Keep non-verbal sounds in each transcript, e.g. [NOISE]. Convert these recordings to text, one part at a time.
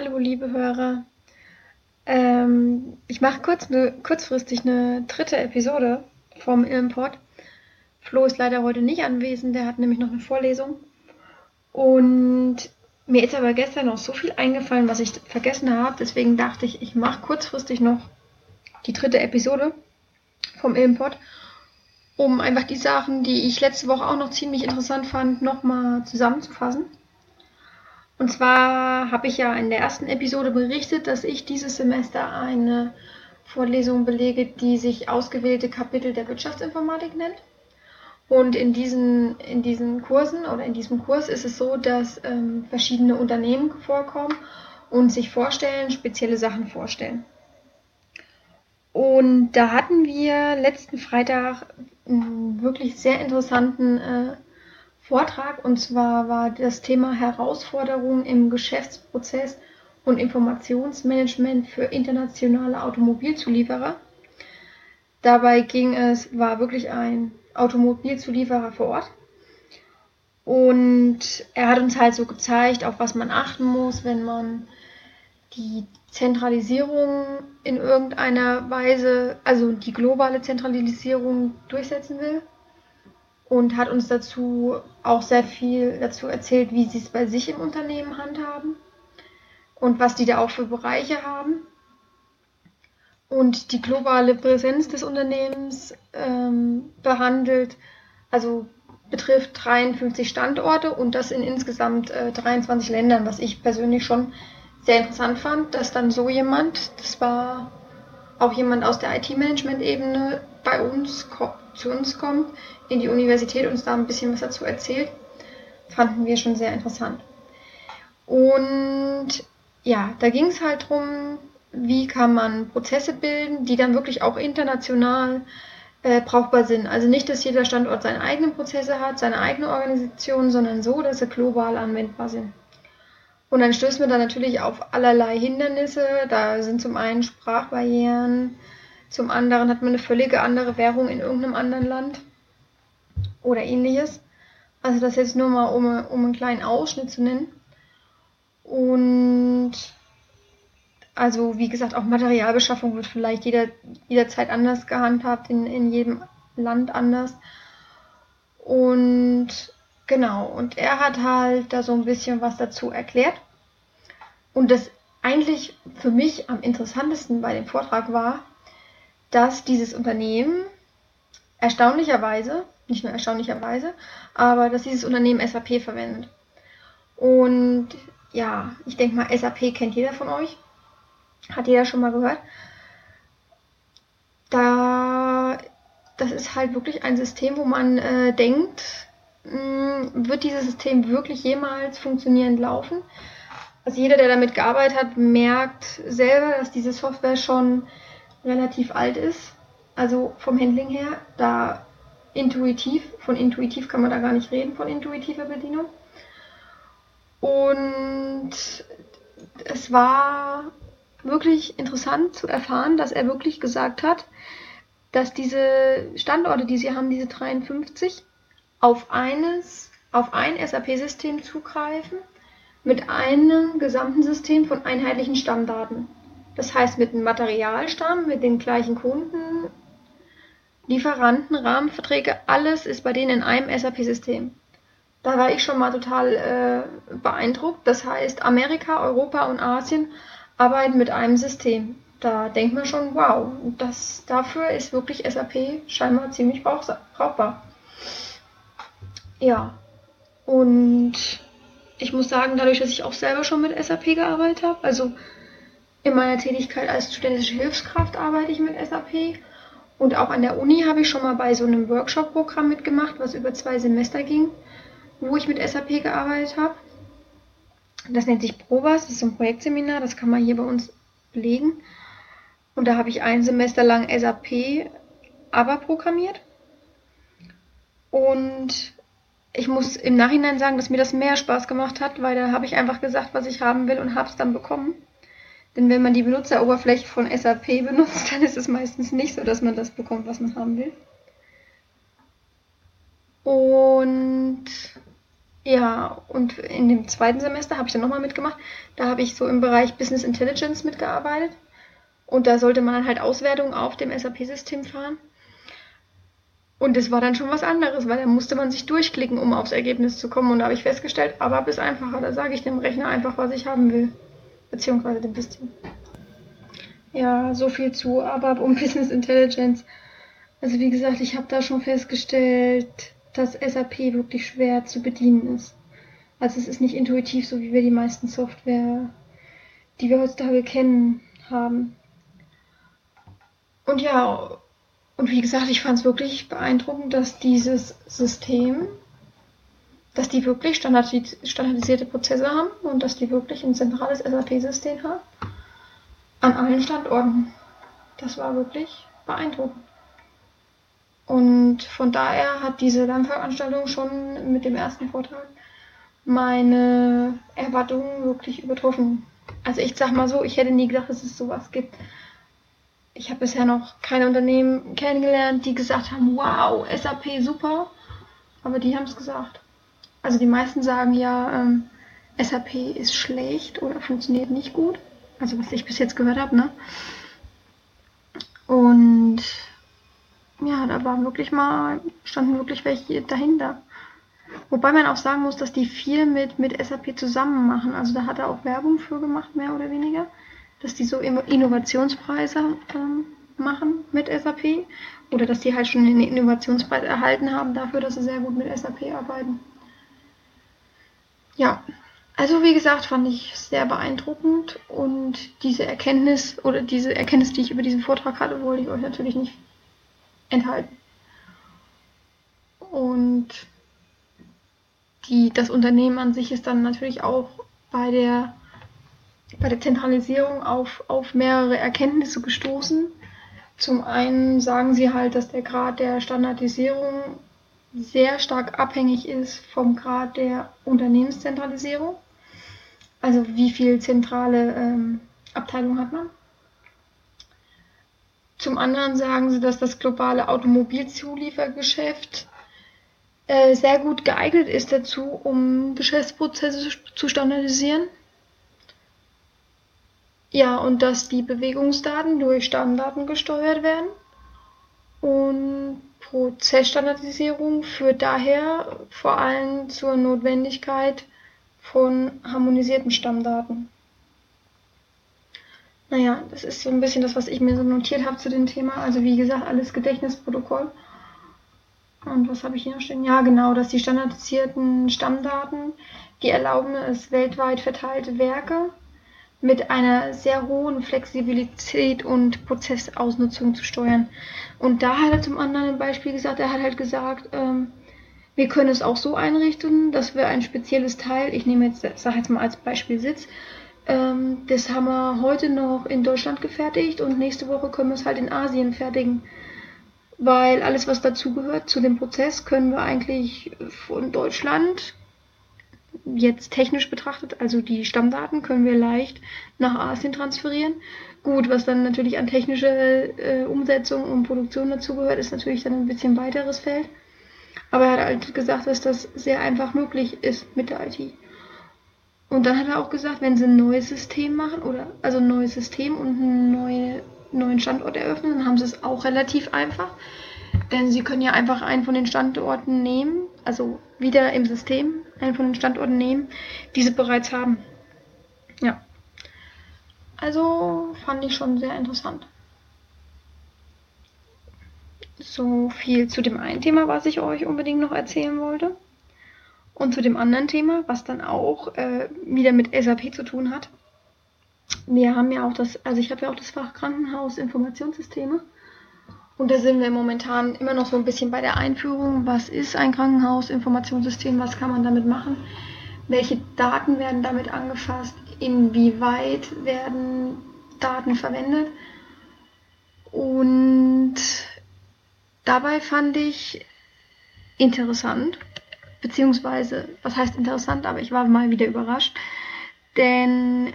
Hallo, liebe Hörer. Ähm, ich mache kurz ne, kurzfristig eine dritte Episode vom Import. Flo ist leider heute nicht anwesend, der hat nämlich noch eine Vorlesung. Und mir ist aber gestern noch so viel eingefallen, was ich vergessen habe. Deswegen dachte ich, ich mache kurzfristig noch die dritte Episode vom Import, um einfach die Sachen, die ich letzte Woche auch noch ziemlich interessant fand, nochmal zusammenzufassen. Und zwar habe ich ja in der ersten Episode berichtet, dass ich dieses Semester eine Vorlesung belege, die sich ausgewählte Kapitel der Wirtschaftsinformatik nennt. Und in diesen, in diesen Kursen oder in diesem Kurs ist es so, dass ähm, verschiedene Unternehmen vorkommen und sich vorstellen, spezielle Sachen vorstellen. Und da hatten wir letzten Freitag einen wirklich sehr interessanten äh, Vortrag und zwar war das Thema Herausforderungen im Geschäftsprozess und Informationsmanagement für internationale Automobilzulieferer. Dabei ging es, war wirklich ein Automobilzulieferer vor Ort. Und er hat uns halt so gezeigt, auf was man achten muss, wenn man die Zentralisierung in irgendeiner Weise, also die globale Zentralisierung durchsetzen will und hat uns dazu auch sehr viel dazu erzählt, wie sie es bei sich im Unternehmen handhaben und was die da auch für Bereiche haben. Und die globale Präsenz des Unternehmens ähm, behandelt, also betrifft 53 Standorte und das in insgesamt äh, 23 Ländern, was ich persönlich schon sehr interessant fand, dass dann so jemand, das war auch jemand aus der IT-Management-Ebene bei uns zu uns kommt, in die Universität uns da ein bisschen was dazu erzählt, fanden wir schon sehr interessant. Und ja, da ging es halt darum, wie kann man Prozesse bilden, die dann wirklich auch international äh, brauchbar sind. Also nicht, dass jeder Standort seine eigenen Prozesse hat, seine eigene Organisation, sondern so, dass sie global anwendbar sind. Und dann stößt man da natürlich auf allerlei Hindernisse. Da sind zum einen Sprachbarrieren, zum anderen hat man eine völlige andere Währung in irgendeinem anderen Land oder ähnliches. Also das jetzt nur mal, um, um einen kleinen Ausschnitt zu nennen. Und also wie gesagt, auch Materialbeschaffung wird vielleicht jeder, jederzeit anders gehandhabt, in, in jedem Land anders. Und genau, und er hat halt da so ein bisschen was dazu erklärt. Und das eigentlich für mich am interessantesten bei dem Vortrag war, dass dieses Unternehmen erstaunlicherweise, nicht nur erstaunlicherweise, aber dass dieses Unternehmen SAP verwendet. Und ja, ich denke mal, SAP kennt jeder von euch. Hat jeder schon mal gehört. Da, das ist halt wirklich ein System, wo man äh, denkt, mh, hm, wird dieses System wirklich jemals funktionierend laufen? Also jeder, der damit gearbeitet hat, merkt selber, dass diese Software schon relativ alt ist. Also vom Handling her, da intuitiv, von intuitiv kann man da gar nicht reden, von intuitiver Bedienung. Und es war wirklich interessant zu erfahren, dass er wirklich gesagt hat, dass diese Standorte, die sie haben, diese 53, auf eines, auf ein SAP-System zugreifen mit einem gesamten System von einheitlichen Stammdaten. Das heißt mit einem Materialstamm, mit den gleichen Kunden, Lieferanten, Rahmenverträge, alles ist bei denen in einem SAP-System. Da war ich schon mal total äh, beeindruckt. Das heißt, Amerika, Europa und Asien arbeiten mit einem System. Da denkt man schon, wow, das, dafür ist wirklich SAP scheinbar ziemlich brauchbar. Ja, und ich muss sagen, dadurch, dass ich auch selber schon mit SAP gearbeitet habe, also in meiner Tätigkeit als studentische Hilfskraft arbeite ich mit SAP. Und auch an der Uni habe ich schon mal bei so einem Workshop-Programm mitgemacht, was über zwei Semester ging, wo ich mit SAP gearbeitet habe. Das nennt sich ProVas, das ist ein Projektseminar, das kann man hier bei uns belegen. Und da habe ich ein Semester lang SAP aber programmiert. Und ich muss im Nachhinein sagen, dass mir das mehr Spaß gemacht hat, weil da habe ich einfach gesagt, was ich haben will und habe es dann bekommen. Denn wenn man die Benutzeroberfläche von SAP benutzt, dann ist es meistens nicht so, dass man das bekommt, was man haben will. Und Ja, und in dem zweiten Semester habe ich dann nochmal mitgemacht. Da habe ich so im Bereich Business Intelligence mitgearbeitet. Und da sollte man dann halt Auswertungen auf dem SAP-System fahren. Und das war dann schon was anderes, weil da musste man sich durchklicken, um aufs Ergebnis zu kommen. Und da habe ich festgestellt, ABAP ist einfacher. Da sage ich dem Rechner einfach, was ich haben will. Beziehungsweise dem System. Ja, so viel zu ABAP und [LAUGHS] Business Intelligence. Also wie gesagt, ich habe da schon festgestellt, dass SAP wirklich schwer zu bedienen ist. Also es ist nicht intuitiv, so wie wir die meisten Software, die wir heutzutage kennen, haben. Und ja, und wie gesagt, ich fand es wirklich beeindruckend, dass dieses System, dass die wirklich standardis standardisierte Prozesse haben und dass die wirklich ein zentrales SAP-System haben. An allen Standorten. Das war wirklich beeindruckend. Und von daher hat diese Lernveranstaltung schon mit dem ersten Vortrag meine Erwartungen wirklich übertroffen. Also ich sag mal so, ich hätte nie gedacht, dass es sowas gibt ich habe bisher noch keine Unternehmen kennengelernt, die gesagt haben, wow, SAP super. Aber die haben es gesagt. Also die meisten sagen ja, ähm, SAP ist schlecht oder funktioniert nicht gut. Also was ich bis jetzt gehört habe, ne? Und ja, da waren wirklich mal, standen wirklich welche dahinter. Wobei man auch sagen muss, dass die viel mit, mit SAP zusammen machen. Also da hat er auch Werbung für gemacht, mehr oder weniger dass die so Innovationspreise ähm, machen mit SAP oder dass die halt schon einen Innovationspreis erhalten haben dafür, dass sie sehr gut mit SAP arbeiten. Ja, also wie gesagt, fand ich sehr beeindruckend und diese Erkenntnis oder diese Erkenntnis, die ich über diesen Vortrag hatte, wollte ich euch natürlich nicht enthalten. Und die, das Unternehmen an sich ist dann natürlich auch bei der bei der Zentralisierung auf, auf mehrere Erkenntnisse gestoßen. Zum einen sagen sie halt, dass der Grad der Standardisierung sehr stark abhängig ist vom Grad der Unternehmenszentralisierung. Also wie viel zentrale ähm, Abteilung hat man. Zum anderen sagen sie, dass das globale Automobilzuliefergeschäft äh, sehr gut geeignet ist dazu, um Geschäftsprozesse zu standardisieren. Ja, und dass die Bewegungsdaten durch Stammdaten gesteuert werden. Und Prozessstandardisierung führt daher vor allem zur Notwendigkeit von harmonisierten Stammdaten. Naja, das ist so ein bisschen das, was ich mir so notiert habe zu dem Thema. Also wie gesagt, alles Gedächtnisprotokoll. Und was habe ich hier noch stehen? Ja, genau, dass die standardisierten Stammdaten, die erlauben es, weltweit verteilte Werke mit einer sehr hohen Flexibilität und Prozessausnutzung zu steuern. Und da hat er zum anderen ein Beispiel gesagt, er hat halt gesagt, ähm, wir können es auch so einrichten, dass wir ein spezielles Teil, ich nehme jetzt, sage jetzt mal als Beispiel Sitz, ähm, das haben wir heute noch in Deutschland gefertigt und nächste Woche können wir es halt in Asien fertigen. Weil alles, was dazugehört zu dem Prozess, können wir eigentlich von Deutschland jetzt technisch betrachtet, also die Stammdaten können wir leicht nach Asien transferieren. Gut, was dann natürlich an technischer äh, Umsetzung und Produktion dazugehört, ist natürlich dann ein bisschen weiteres Feld. Aber er hat halt gesagt, dass das sehr einfach möglich ist mit der IT. Und dann hat er auch gesagt, wenn sie ein neues System machen, oder also ein neues System und einen neue, neuen Standort eröffnen, dann haben sie es auch relativ einfach. Denn sie können ja einfach einen von den Standorten nehmen, also wieder im System einen von den Standorten nehmen, die sie bereits haben. Ja. Also fand ich schon sehr interessant. So viel zu dem einen Thema, was ich euch unbedingt noch erzählen wollte. Und zu dem anderen Thema, was dann auch äh, wieder mit SAP zu tun hat. Wir haben ja auch das, also ich habe ja auch das Fach Krankenhaus Informationssysteme. Und da sind wir momentan immer noch so ein bisschen bei der Einführung. Was ist ein Krankenhausinformationssystem? Was kann man damit machen? Welche Daten werden damit angefasst? Inwieweit werden Daten verwendet? Und dabei fand ich interessant, beziehungsweise, was heißt interessant, aber ich war mal wieder überrascht, denn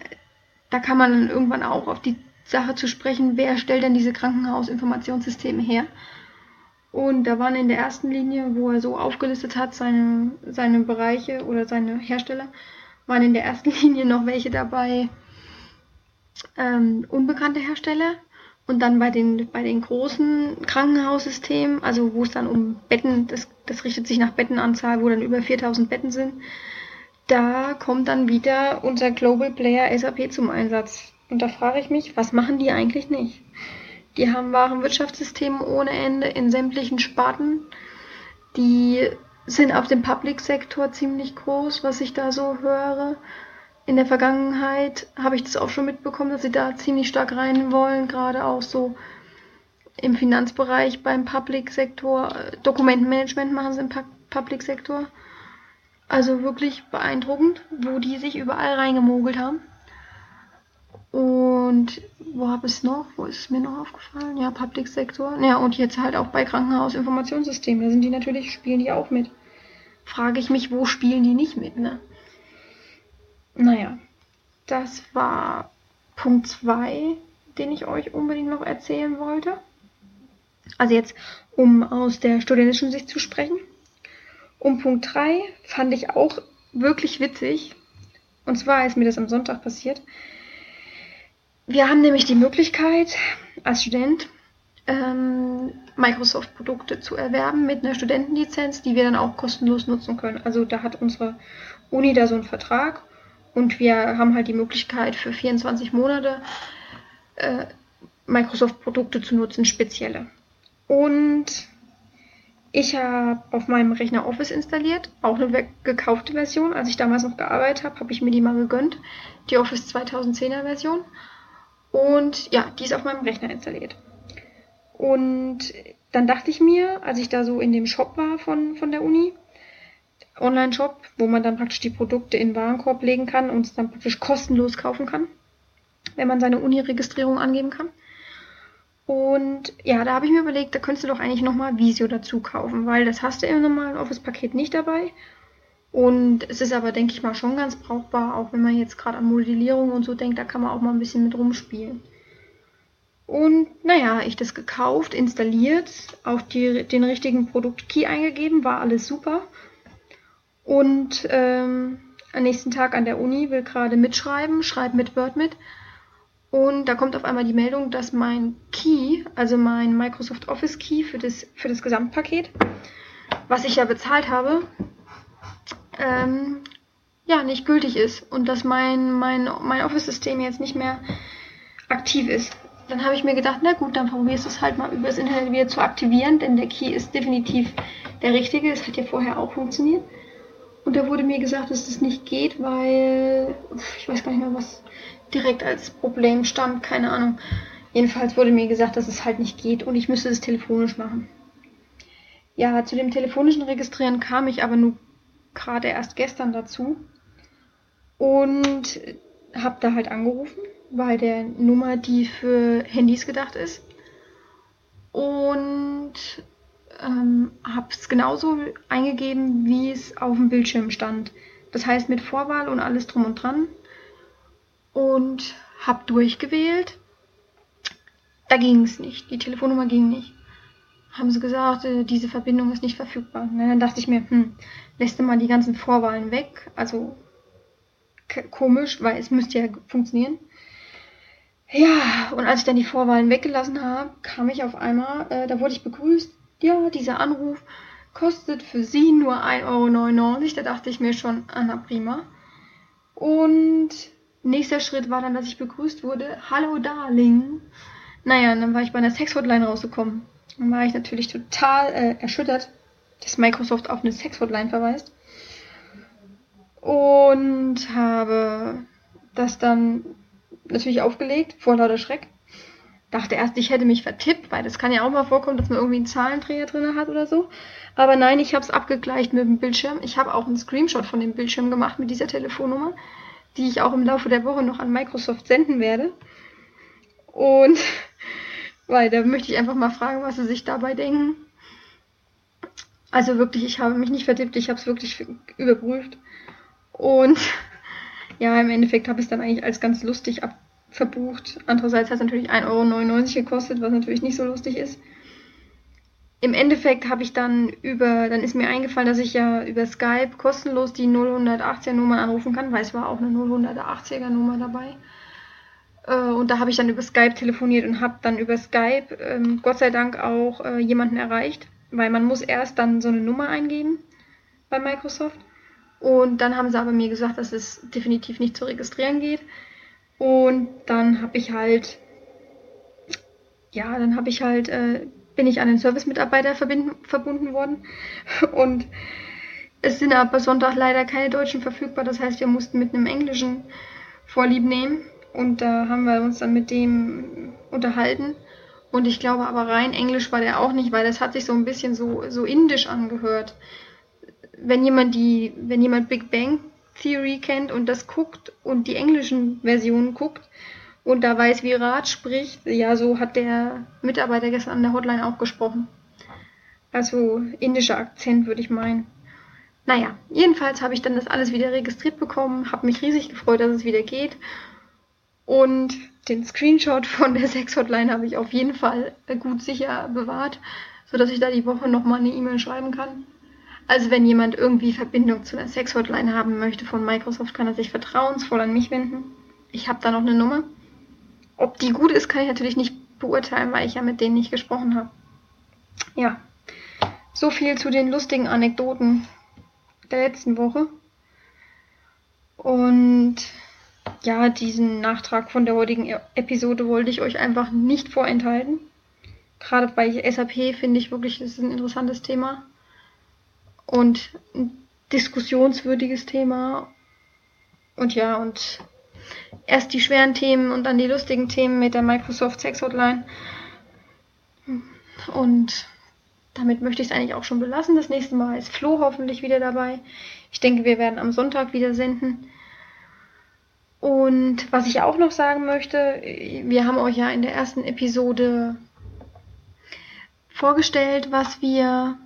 da kann man dann irgendwann auch auf die Sache zu sprechen, wer stellt denn diese Krankenhausinformationssysteme her? Und da waren in der ersten Linie, wo er so aufgelistet hat, seine, seine Bereiche oder seine Hersteller, waren in der ersten [LAUGHS] Linie noch welche dabei, ähm, unbekannte Hersteller. Und dann bei den, bei den großen Krankenhaussystemen, also wo es dann um Betten, das, das richtet sich nach Bettenanzahl, wo dann über 4000 Betten sind, da kommt dann wieder unser Global Player SAP zum Einsatz. Und da frage ich mich, was machen die eigentlich nicht? Die haben Warenwirtschaftssysteme ohne Ende in sämtlichen Sparten. Die sind auf dem Public-Sektor ziemlich groß, was ich da so höre. In der Vergangenheit habe ich das auch schon mitbekommen, dass sie da ziemlich stark rein wollen, gerade auch so im Finanzbereich beim Public-Sektor. Dokumentenmanagement machen sie im Public-Sektor. Also wirklich beeindruckend, wo die sich überall reingemogelt haben. Und wo habe ich es noch? Wo ist es mir noch aufgefallen? Ja, Public Sektor. Ja, und jetzt halt auch bei Krankenhausinformationssystemen. Da sind die natürlich, spielen die auch mit. Frage ich mich, wo spielen die nicht mit, ne? Naja, das war Punkt 2, den ich euch unbedingt noch erzählen wollte. Also jetzt, um aus der studentischen Sicht zu sprechen. Und Punkt 3 fand ich auch wirklich witzig. Und zwar ist mir das am Sonntag passiert. Wir haben nämlich die Möglichkeit, als Student ähm, Microsoft-Produkte zu erwerben mit einer Studentenlizenz, die wir dann auch kostenlos nutzen können. Also da hat unsere Uni da so einen Vertrag und wir haben halt die Möglichkeit für 24 Monate äh, Microsoft-Produkte zu nutzen, spezielle. Und ich habe auf meinem Rechner Office installiert, auch eine gekaufte Version. Als ich damals noch gearbeitet habe, habe ich mir die mal gegönnt, die Office 2010er Version. Und ja, die ist auf meinem Rechner installiert. Und dann dachte ich mir, als ich da so in dem Shop war von, von der Uni, Online-Shop, wo man dann praktisch die Produkte in den Warenkorb legen kann und es dann praktisch kostenlos kaufen kann, wenn man seine Uni-Registrierung angeben kann. Und ja, da habe ich mir überlegt, da könntest du doch eigentlich nochmal Visio dazu kaufen, weil das hast du im normalen Office-Paket nicht dabei. Und es ist aber, denke ich mal, schon ganz brauchbar, auch wenn man jetzt gerade an Modellierung und so denkt, da kann man auch mal ein bisschen mit rumspielen. Und naja, ich das gekauft, installiert, auch die, den richtigen Produktkey eingegeben, war alles super. Und ähm, am nächsten Tag an der Uni will gerade mitschreiben, schreibt mit Word mit. Und da kommt auf einmal die Meldung, dass mein Key, also mein Microsoft Office Key für das, für das Gesamtpaket, was ich ja bezahlt habe, ähm, ja, nicht gültig ist und dass mein, mein, mein Office-System jetzt nicht mehr aktiv ist. Dann habe ich mir gedacht, na gut, dann probierst du es halt mal über das Internet wieder zu aktivieren, denn der Key ist definitiv der richtige. Es hat ja vorher auch funktioniert. Und da wurde mir gesagt, dass das nicht geht, weil ich weiß gar nicht mehr, was direkt als Problem stand, keine Ahnung. Jedenfalls wurde mir gesagt, dass es halt nicht geht und ich müsste es telefonisch machen. Ja, zu dem telefonischen Registrieren kam ich aber nur gerade erst gestern dazu und habe da halt angerufen bei der Nummer, die für Handys gedacht ist und ähm, habe es genauso eingegeben, wie es auf dem Bildschirm stand. Das heißt mit Vorwahl und alles drum und dran und habe durchgewählt. Da ging es nicht. Die Telefonnummer ging nicht haben sie gesagt, äh, diese Verbindung ist nicht verfügbar. Und dann dachte ich mir, hm, lässt du mal die ganzen Vorwahlen weg. Also komisch, weil es müsste ja funktionieren. Ja, und als ich dann die Vorwahlen weggelassen habe, kam ich auf einmal, äh, da wurde ich begrüßt. Ja, dieser Anruf kostet für Sie nur 1,99 Euro. Da dachte ich mir schon, Anna prima. Und nächster Schritt war dann, dass ich begrüßt wurde. Hallo Darling. Naja, dann war ich bei einer Sexhotline rausgekommen. Dann war ich natürlich total äh, erschüttert, dass Microsoft auf eine Sex-Hotline verweist. Und habe das dann natürlich aufgelegt, vor lauter Schreck. Dachte erst, ich hätte mich vertippt, weil das kann ja auch mal vorkommen, dass man irgendwie einen Zahlendreher drin hat oder so. Aber nein, ich habe es abgegleicht mit dem Bildschirm. Ich habe auch einen Screenshot von dem Bildschirm gemacht mit dieser Telefonnummer, die ich auch im Laufe der Woche noch an Microsoft senden werde. Und weil da möchte ich einfach mal fragen, was sie sich dabei denken. Also wirklich, ich habe mich nicht vertippt, ich habe es wirklich überprüft. Und [LAUGHS] ja, im Endeffekt habe ich es dann eigentlich als ganz lustig verbucht. Andererseits hat es natürlich 1,99 Euro gekostet, was natürlich nicht so lustig ist. im Endeffekt habe ich dann über, dann ist mir eingefallen, dass ich ja über Skype kostenlos die 0180er Nummer anrufen kann, weil es war auch eine 080er Nummer dabei. Äh, und da habe ich dann über Skype telefoniert und habe dann über Skype ähm, Gott sei Dank auch äh, jemanden erreicht, weil man muss erst dann so eine Nummer eingeben bei Microsoft. Und dann haben sie aber mir gesagt, dass es definitiv nicht zu registrieren geht. Und dann habe ich halt, ja, dann habe ich halt äh, bin ich an den Service-Mitarbeiter verbunden worden. [LAUGHS] Und es sind aber Sonntag leider keine Deutschen verfügbar. Das heißt, wir mussten mit einem Englischen Vorlieb nehmen. Und da haben wir uns dann mit dem unterhalten. Und ich glaube aber rein Englisch war der auch nicht, weil das hat sich so ein bisschen so, so indisch angehört. Wenn jemand die, wenn jemand Big Bang Theory kennt und das guckt und die englischen Versionen guckt, und da weiß, wie Rat spricht. Ja, so hat der Mitarbeiter gestern an der Hotline auch gesprochen. Also indischer Akzent, würde ich meinen. Naja, jedenfalls habe ich dann das alles wieder registriert bekommen, habe mich riesig gefreut, dass es wieder geht. Und den Screenshot von der Sex-Hotline habe ich auf jeden Fall gut sicher bewahrt, sodass ich da die Woche nochmal eine E-Mail schreiben kann. Also wenn jemand irgendwie Verbindung zu der Sex-Hotline haben möchte von Microsoft, kann er sich vertrauensvoll an mich wenden. Ich habe da noch eine Nummer. Ob die gut ist, kann ich natürlich nicht beurteilen, weil ich ja mit denen nicht gesprochen habe. Ja, so viel zu den lustigen Anekdoten der letzten Woche. Und ja, diesen Nachtrag von der heutigen e- Episode wollte ich euch einfach nicht vorenthalten. Gerade bei SAP finde ich wirklich, das ist ein interessantes Thema und ein diskussionswürdiges Thema. Und ja, und erst die schweren Themen und dann die lustigen Themen mit der Microsoft Sex Hotline. Und damit möchte ich es eigentlich auch schon belassen. Das nächste Mal ist Flo hoffentlich wieder dabei. Ich denke, wir werden am Sonntag wieder senden. Und was ich auch noch sagen möchte, wir haben euch ja in der ersten Episode vorgestellt, was wir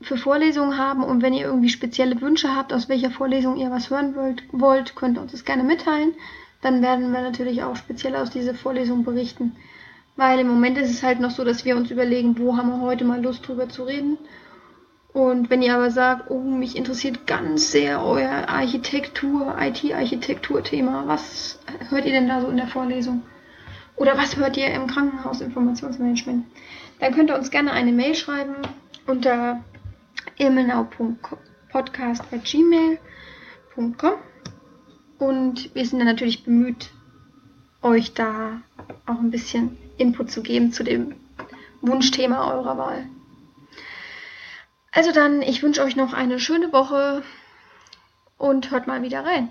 für Vorlesungen haben und wenn ihr irgendwie spezielle Wünsche habt, aus welcher Vorlesung ihr was hören wollt, wollt könnt ihr uns das gerne mitteilen. Dann werden wir natürlich auch speziell aus dieser Vorlesung berichten. Weil im Moment ist es halt noch so, dass wir uns überlegen, wo haben wir heute mal Lust drüber zu reden. Und wenn ihr aber sagt, oh, mich interessiert ganz sehr euer Architektur, IT-Architektur-Thema, was hört ihr denn da so in der Vorlesung? Oder was hört ihr im Krankenhaus Informationsmanagement? Dann könnt ihr uns gerne eine Mail schreiben unter ilmenau.podcast.gmail.com und wir sind dann natürlich bemüht, euch da auch ein bisschen Input zu geben zu dem Wunschthema eurer Wahl. Also dann, ich wünsche euch noch eine schöne Woche und hört mal wieder rein.